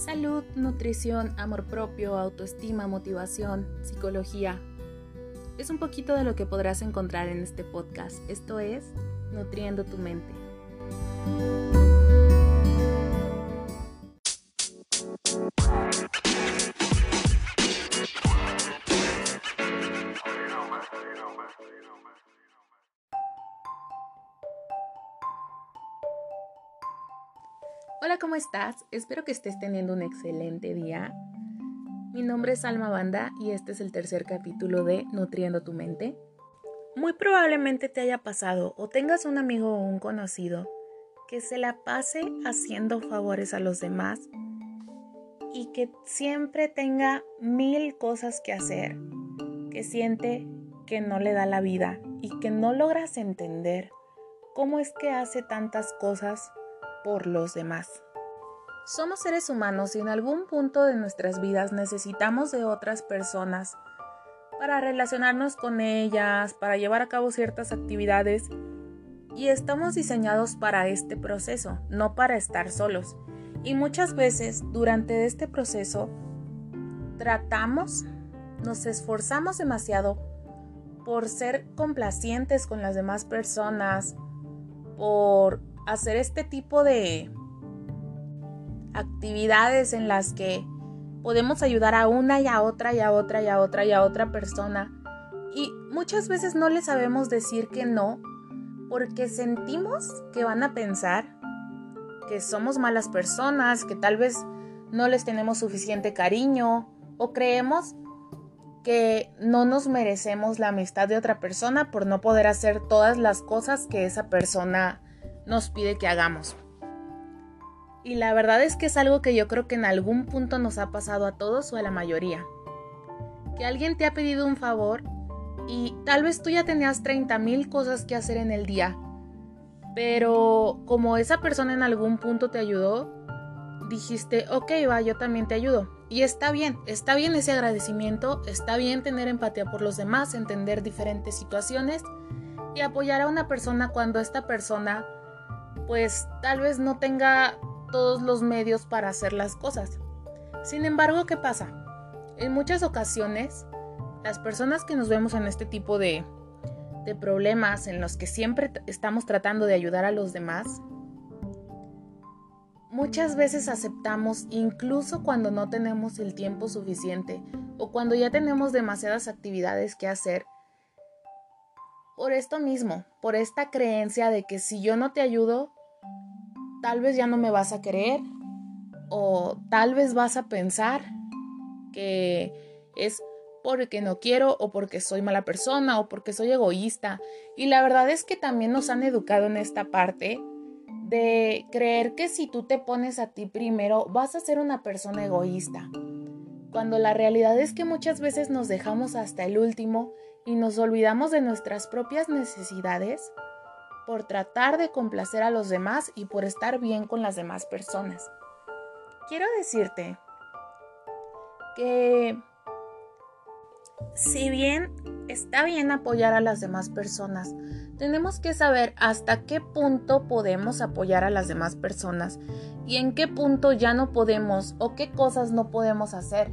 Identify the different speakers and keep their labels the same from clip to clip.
Speaker 1: Salud, nutrición, amor propio, autoestima, motivación, psicología. Es un poquito de lo que podrás encontrar en este podcast. Esto es Nutriendo tu mente. Estás? Espero que estés teniendo un excelente día. Mi nombre es Alma Banda y este es el tercer capítulo de Nutriendo tu mente. Muy probablemente te haya pasado o tengas un amigo o un conocido que se la pase haciendo favores a los demás y que siempre tenga mil cosas que hacer, que siente que no le da la vida y que no logras entender cómo es que hace tantas cosas por los demás. Somos seres humanos y en algún punto de nuestras vidas necesitamos de otras personas para relacionarnos con ellas, para llevar a cabo ciertas actividades y estamos diseñados para este proceso, no para estar solos. Y muchas veces durante este proceso tratamos, nos esforzamos demasiado por ser complacientes con las demás personas, por hacer este tipo de actividades en las que podemos ayudar a una y a otra y a otra y a otra y a otra persona. Y muchas veces no le sabemos decir que no porque sentimos que van a pensar que somos malas personas, que tal vez no les tenemos suficiente cariño o creemos que no nos merecemos la amistad de otra persona por no poder hacer todas las cosas que esa persona nos pide que hagamos. Y la verdad es que es algo que yo creo que en algún punto nos ha pasado a todos o a la mayoría. Que alguien te ha pedido un favor y tal vez tú ya tenías 30 mil cosas que hacer en el día. Pero como esa persona en algún punto te ayudó, dijiste, ok, va, yo también te ayudo. Y está bien, está bien ese agradecimiento, está bien tener empatía por los demás, entender diferentes situaciones y apoyar a una persona cuando esta persona pues tal vez no tenga todos los medios para hacer las cosas. Sin embargo, ¿qué pasa? En muchas ocasiones, las personas que nos vemos en este tipo de, de problemas en los que siempre estamos tratando de ayudar a los demás, muchas veces aceptamos incluso cuando no tenemos el tiempo suficiente o cuando ya tenemos demasiadas actividades que hacer. Por esto mismo, por esta creencia de que si yo no te ayudo, tal vez ya no me vas a querer o tal vez vas a pensar que es porque no quiero o porque soy mala persona o porque soy egoísta. Y la verdad es que también nos han educado en esta parte de creer que si tú te pones a ti primero vas a ser una persona egoísta. Cuando la realidad es que muchas veces nos dejamos hasta el último y nos olvidamos de nuestras propias necesidades por tratar de complacer a los demás y por estar bien con las demás personas. Quiero decirte que si bien está bien apoyar a las demás personas, tenemos que saber hasta qué punto podemos apoyar a las demás personas y en qué punto ya no podemos o qué cosas no podemos hacer.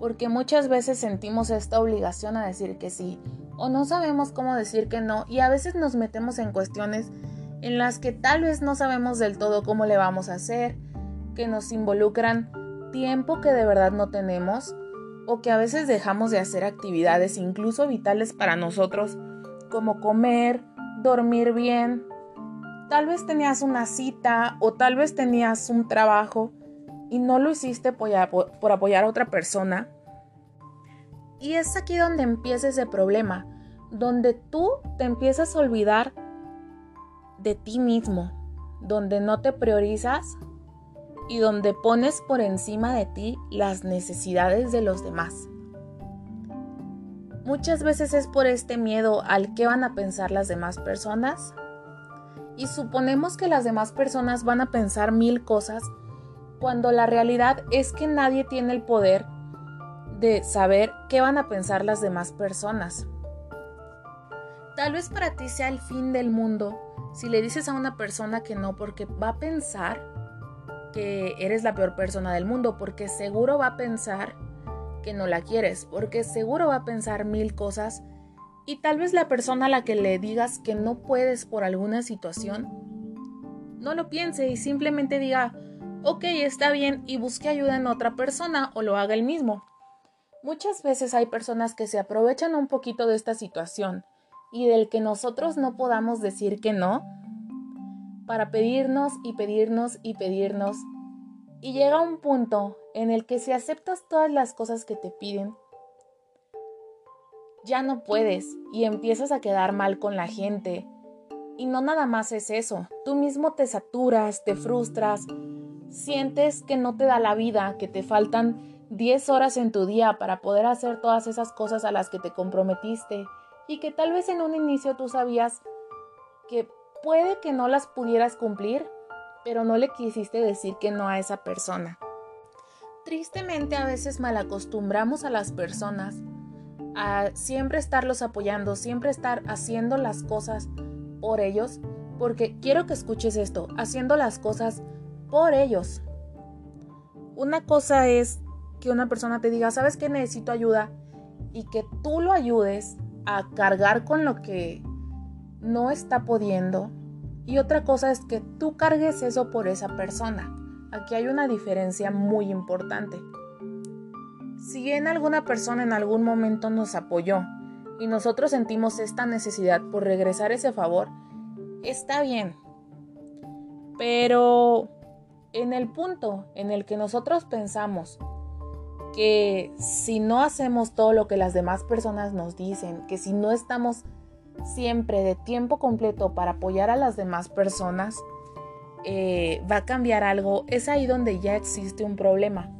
Speaker 1: Porque muchas veces sentimos esta obligación a decir que sí o no sabemos cómo decir que no y a veces nos metemos en cuestiones en las que tal vez no sabemos del todo cómo le vamos a hacer, que nos involucran tiempo que de verdad no tenemos o que a veces dejamos de hacer actividades incluso vitales para nosotros como comer, dormir bien. Tal vez tenías una cita o tal vez tenías un trabajo y no lo hiciste por, apoyar a otra persona y es aquí donde empieza ese problema, donde tú te empiezas a olvidar de ti mismo, donde no te priorizas y donde pones por encima de ti las necesidades de los demás. Muchas veces es por este miedo al que van a pensar las demás personas y suponemos que las demás personas van a pensar mil cosas cuando la realidad es que nadie tiene el poder de saber qué van a pensar las demás personas. Tal vez para ti sea el fin del mundo si le dices a una persona que no porque va a pensar que eres la peor persona del mundo, porque seguro va a pensar que no la quieres, porque seguro va a pensar mil cosas y tal vez la persona a la que le digas que no puedes por alguna situación, no lo piense y simplemente diga, ok, está bien y busque ayuda en otra persona o lo haga él mismo. Muchas veces hay personas que se aprovechan un poquito de esta situación y del que nosotros no podamos decir que no, para pedirnos y pedirnos y pedirnos. Y llega un punto en el que si aceptas todas las cosas que te piden, ya no puedes y empiezas a quedar mal con la gente. Y no nada más es eso, tú mismo te saturas, te frustras, sientes que no te da la vida, que te faltan 10 horas en tu día para poder hacer todas esas cosas a las que te comprometiste y que tal vez en un inicio tú sabías que puede que no las pudieras cumplir, pero no le quisiste decir que no a esa persona. Tristemente a veces malacostumbramos a las personas a siempre estarlos apoyando, siempre estar haciendo las cosas por ellos, porque quiero que escuches esto, haciendo las cosas por ellos. Una cosa es que una persona te diga, ¿sabes que necesito ayuda? Y que tú lo ayudes a cargar con lo que no está pudiendo. Y otra cosa es que tú cargues eso por esa persona. Aquí hay una diferencia muy importante. Si bien alguna persona en algún momento nos apoyó y nosotros sentimos esta necesidad por regresar ese favor, está bien. Pero en el punto en el que nosotros pensamos que si no hacemos todo lo que las demás personas nos dicen, que si no estamos siempre de tiempo completo para apoyar a las demás personas, eh, va a cambiar algo, es ahí donde ya existe un problema.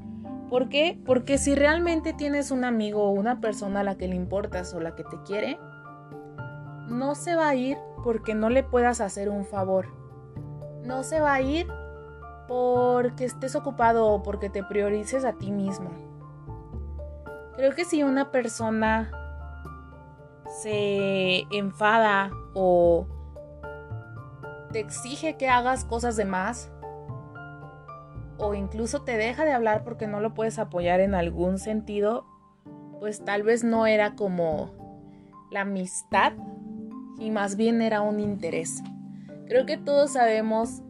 Speaker 1: ¿Por qué? Porque si realmente tienes un amigo o una persona a la que le importas o la que te quiere, no se va a ir porque no le puedas hacer un favor. No se va a ir porque estés ocupado o porque te priorices a ti mismo. Creo que si una persona se enfada o te exige que hagas cosas de más, o incluso te deja de hablar porque no lo puedes apoyar en algún sentido, pues tal vez no era como la amistad y más bien era un interés. Creo que todos sabemos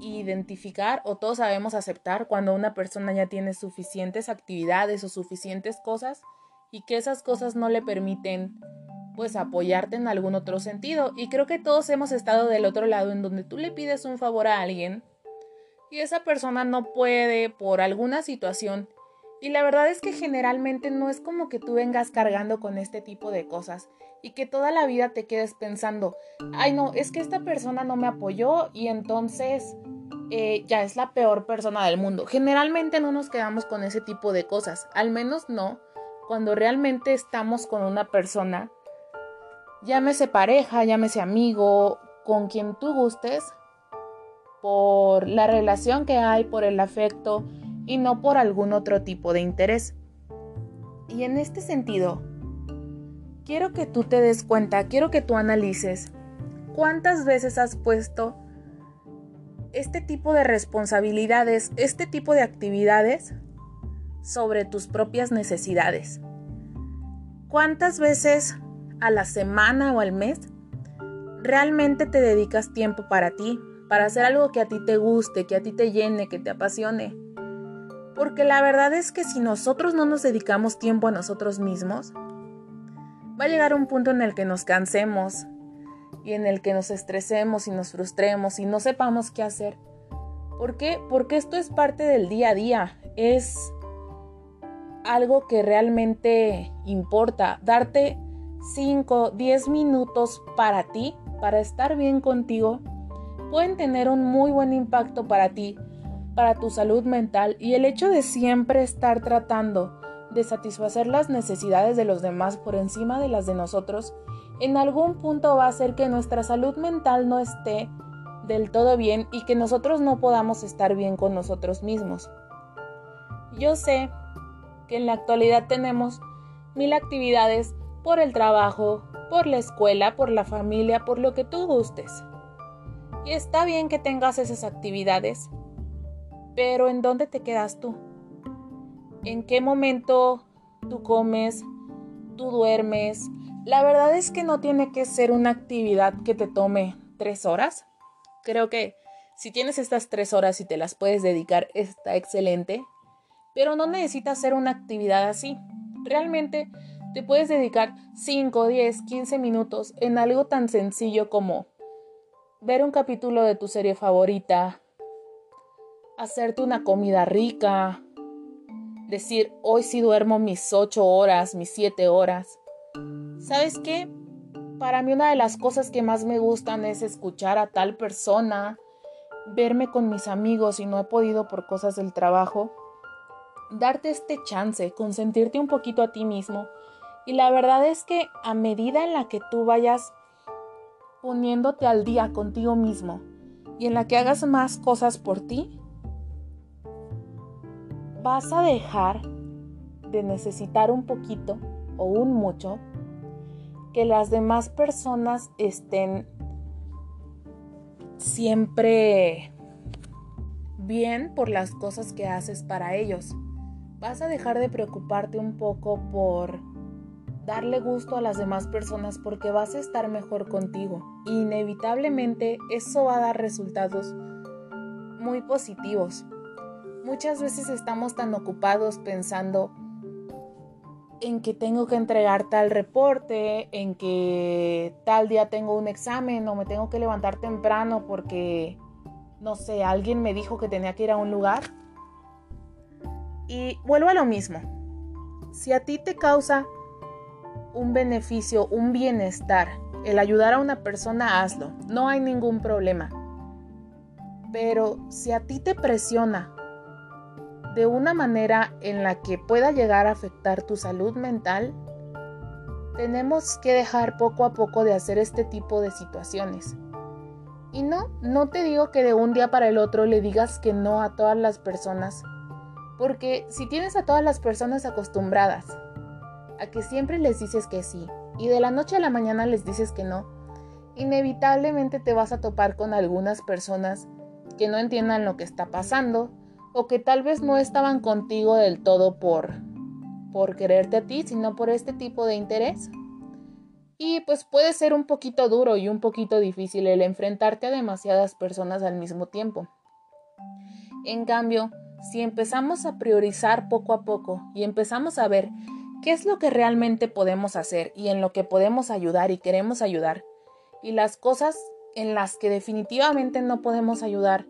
Speaker 1: identificar o todos sabemos aceptar cuando una persona ya tiene suficientes actividades o suficientes cosas y que esas cosas no le permiten pues apoyarte en algún otro sentido. Y creo que todos hemos estado del otro lado en donde tú le pides un favor a alguien y esa persona no puede por alguna situación. Y la verdad es que generalmente no es como que tú vengas cargando con este tipo de cosas y que toda la vida te quedes pensando, ay no, es que esta persona no me apoyó y entonces eh, ya es la peor persona del mundo. Generalmente no nos quedamos con ese tipo de cosas, al menos no cuando realmente estamos con una persona, llámese pareja, llámese amigo, con quien tú gustes, por la relación que hay, por el afecto y no por algún otro tipo de interés. Y en este sentido, quiero que tú te des cuenta, quiero que tú analices cuántas veces has puesto este tipo de responsabilidades, este tipo de actividades sobre tus propias necesidades. ¿Cuántas veces a la semana o al mes realmente te dedicas tiempo para ti, para hacer algo que a ti te guste, que a ti te llene, que te apasione. Porque la verdad es que si nosotros no nos dedicamos tiempo a nosotros mismos, va a llegar un punto en el que nos cansemos y en el que nos estresemos y nos frustremos y no sepamos qué hacer. ¿Por qué? Porque esto es parte del día a día, es algo que realmente importa, darte 5, 10 minutos para ti, para estar bien contigo pueden tener un muy buen impacto para ti, para tu salud mental y el hecho de siempre estar tratando de satisfacer las necesidades de los demás por encima de las de nosotros, en algún punto va a hacer que nuestra salud mental no esté del todo bien y que nosotros no podamos estar bien con nosotros mismos. Yo sé que en la actualidad tenemos mil actividades por el trabajo, por la escuela, por la familia, por lo que tú gustes. Y está bien que tengas esas actividades, Pero ¿en dónde te quedas tú? ¿En qué momento tú comes? ¿Tú duermes? La verdad es que no tiene que ser una actividad que te tome tres horas. Creo que si tienes estas tres horas y te las puedes dedicar, está excelente. Pero no necesitas hacer una actividad así. Realmente te puedes dedicar 5, 10, 15 minutos en algo tan sencillo como ver un capítulo de tu serie favorita, hacerte una comida rica, decir, hoy sí duermo mis 8 horas, mis 7 horas. ¿Sabes qué? Para mí una de las cosas que más me gustan es escuchar a tal persona, verme con mis amigos y no he podido por cosas del trabajo. Darte este chance, consentirte un poquito a ti mismo. Y la verdad es que a medida en la que tú vayas poniéndote al día contigo mismo y en la que hagas más cosas por ti, vas a dejar de necesitar un poquito o un mucho que las demás personas estén siempre bien por las cosas que haces para ellos. Vas a dejar de preocuparte un poco por darle gusto a las demás personas porque vas a estar mejor contigo. Inevitablemente eso va a dar resultados muy positivos. Muchas veces estamos tan ocupados pensando en que tengo que entregar tal reporte, en que tal día tengo un examen o me tengo que levantar temprano porque, no sé, alguien me dijo que tenía que ir a un lugar. Y vuelvo a lo mismo. Si a ti te causa un beneficio, un bienestar, el ayudar a una persona, hazlo. No hay ningún problema. Pero si a ti te presiona de una manera en la que pueda llegar a afectar tu salud mental, tenemos que dejar poco a poco de hacer este tipo de situaciones. Y no, no te digo que de un día para el otro le digas que no a todas las personas, porque si tienes a todas las personas acostumbradas a que siempre les dices que sí y de la noche a la mañana les dices que no, inevitablemente te vas a topar con algunas personas que no entiendan lo que está pasando o que tal vez no estaban contigo del todo por por quererte a ti, sino por este tipo de interés. Y pues puede ser un poquito duro y un poquito difícil el enfrentarte a demasiadas personas al mismo tiempo. En cambio, si empezamos a priorizar poco a poco y empezamos a ver qué es lo que realmente podemos hacer y en lo que podemos ayudar y queremos ayudar, y las cosas en las que definitivamente no podemos ayudar,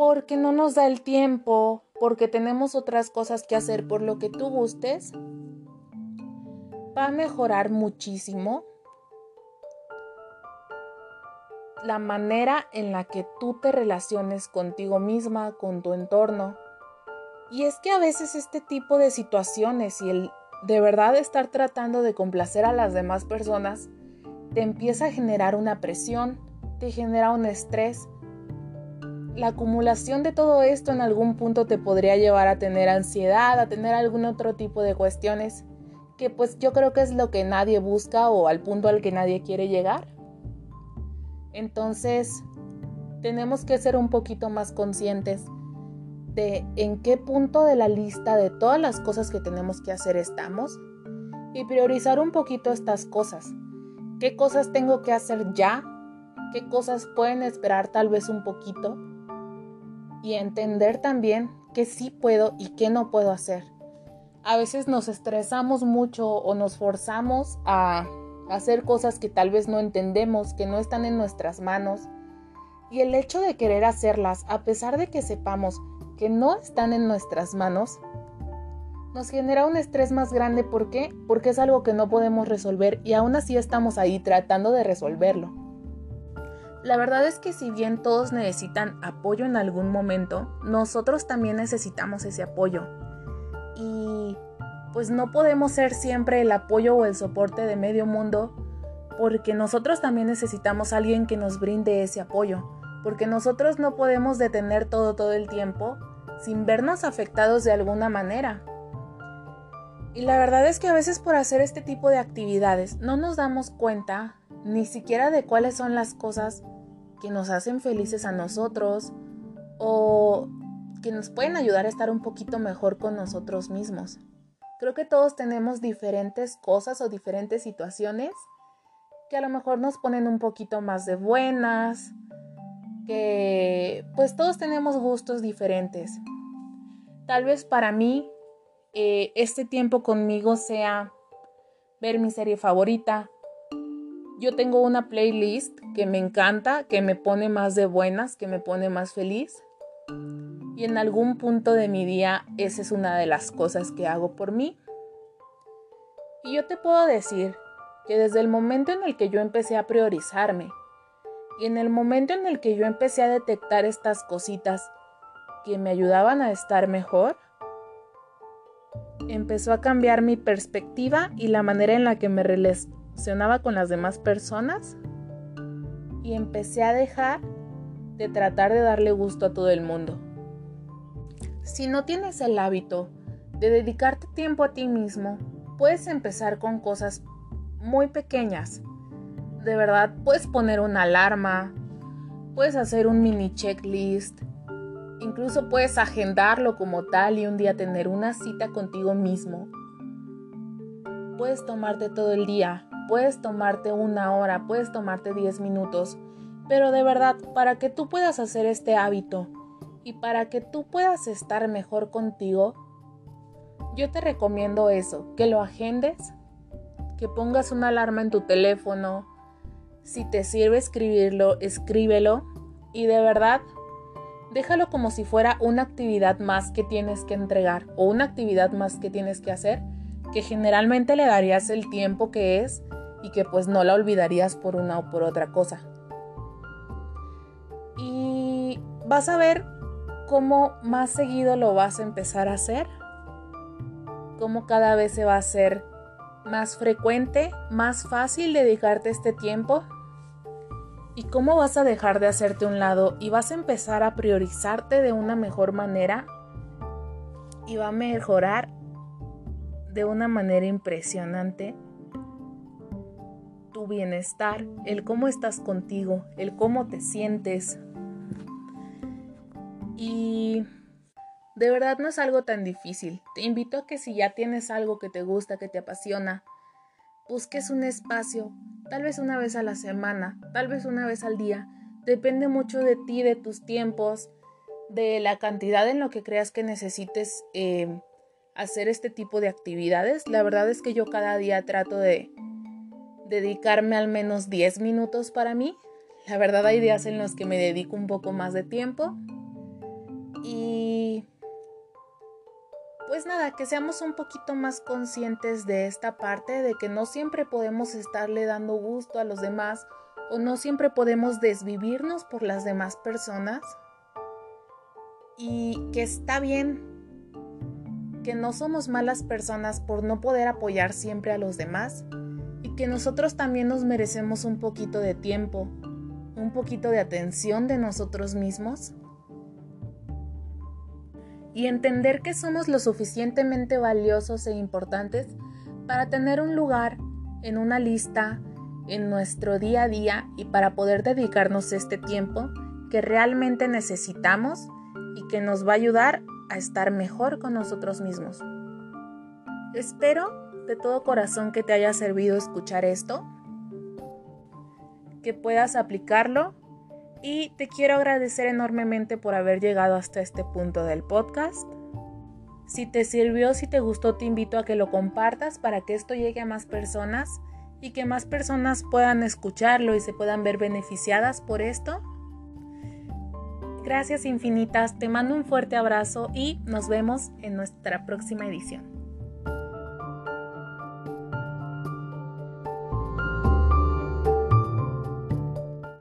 Speaker 1: porque no nos da el tiempo, porque tenemos otras cosas que hacer por lo que tú gustes, va a mejorar muchísimo la manera en la que tú te relaciones contigo misma, con tu entorno, y es que a veces este tipo de situaciones y el de verdad estar tratando de complacer a las demás personas te empieza a generar una presión, te genera un estrés. La acumulación de todo esto en algún punto te podría llevar a tener ansiedad, a tener algún otro tipo de cuestiones que pues yo creo que es lo que nadie busca o al punto al que nadie quiere llegar. Entonces, tenemos que ser un poquito más conscientes de en qué punto de la lista de todas las cosas que tenemos que hacer estamos y priorizar un poquito estas cosas. ¿Qué cosas tengo que hacer ya? ¿Qué cosas pueden esperar tal vez un poquito? Y entender también qué sí puedo y qué no puedo hacer. A veces nos estresamos mucho o nos forzamos a hacer cosas que tal vez no entendemos, que no están en nuestras manos. Y el hecho de querer hacerlas, a pesar de que sepamos que no están en nuestras manos, nos genera un estrés más grande. ¿Por qué? Porque es algo que no podemos resolver y aún así estamos ahí tratando de resolverlo. La verdad es que si bien todos necesitan apoyo en algún momento, nosotros también necesitamos ese apoyo. Y pues no podemos ser siempre el apoyo o el soporte de medio mundo porque nosotros también necesitamos a alguien que nos brinde ese apoyo porque nosotros no podemos detener todo todo el tiempo sin vernos afectados de alguna manera. Y la verdad es que a veces por hacer este tipo de actividades no nos damos cuenta ni siquiera de cuáles son las cosas que nos hacen felices a nosotros o que nos pueden ayudar a estar un poquito mejor con nosotros mismos. Creo que todos tenemos diferentes cosas o diferentes situaciones que a lo mejor nos ponen un poquito más de buenas, que pues todos tenemos gustos diferentes. Tal vez para mí eh, este tiempo conmigo sea ver mi serie favorita. Yo tengo una playlist que me encanta, que me pone más de buenas, que me pone más feliz. Y en algún punto de mi día esa es una de las cosas que hago por mí. Y yo te puedo decir que desde el momento en el que yo empecé a priorizarme y en el momento en el que yo empecé a detectar estas cositas que me ayudaban a estar mejor, empezó a cambiar mi perspectiva y la manera en la que me con las demás personas y empecé a dejar de tratar de darle gusto a todo el mundo. Si no tienes el hábito de dedicarte tiempo a ti mismo, puedes empezar con cosas muy pequeñas. De verdad, puedes poner una alarma, puedes hacer un mini checklist, incluso puedes agendarlo como tal y un día tener una cita contigo mismo. Puedes tomarte todo el día, puedes tomarte una hora, puedes tomarte 10 minutos, pero de verdad, para que tú puedas hacer este hábito y para que tú puedas estar mejor contigo, yo te recomiendo eso, que lo agendes que pongas una alarma en tu teléfono. Si te sirve escribirlo, escríbelo. Y de verdad, déjalo como si fuera una actividad más que tienes que entregar o una actividad más que tienes que hacer, que generalmente le darías el tiempo que es y que pues no la olvidarías por una o por otra cosa. Y vas a ver cómo más seguido lo vas a empezar a hacer, cómo cada vez se va a hacer más frecuente, más fácil dedicarte este tiempo? ¿Y cómo vas a dejar de hacerte un lado y vas a empezar a priorizarte de una mejor manera? Y va a mejorar de una manera impresionante tu bienestar, el cómo estás contigo, el cómo te sientes. Y de verdad no es algo tan difícil. Te invito a que si ya tienes algo que te gusta, que te apasiona, busques un espacio, tal vez una vez a la semana, tal vez una vez al día. Depende mucho de ti, de tus tiempos, de la cantidad en lo que creas que necesites eh, hacer este tipo de actividades. La verdad es que yo cada día trato de dedicarme al menos 10 minutos para mí. La verdad hay días en los que me dedico un poco más de tiempo. Y pues nada, que seamos un poquito más conscientes de esta parte, de que no siempre podemos estarle dando gusto a los demás o no siempre podemos desvivirnos por las demás personas y que está bien, que no somos malas personas por no poder apoyar siempre a los demás y que nosotros también nos merecemos un poquito de tiempo, un poquito de atención de nosotros mismos y entender que somos lo suficientemente valiosos e importantes para tener un lugar en una lista en nuestro día a día y para poder dedicarnos este tiempo que realmente necesitamos y que nos va a ayudar a estar mejor con nosotros mismos. Espero de todo corazón que te haya servido escuchar esto, que puedas aplicarlo y te quiero agradecer enormemente por haber llegado hasta este punto del podcast. Si te sirvió, si te gustó, te invito a que lo compartas para que esto llegue a más personas y que más personas puedan escucharlo y se puedan ver beneficiadas por esto. Gracias infinitas, te mando un fuerte abrazo y nos vemos en nuestra próxima edición.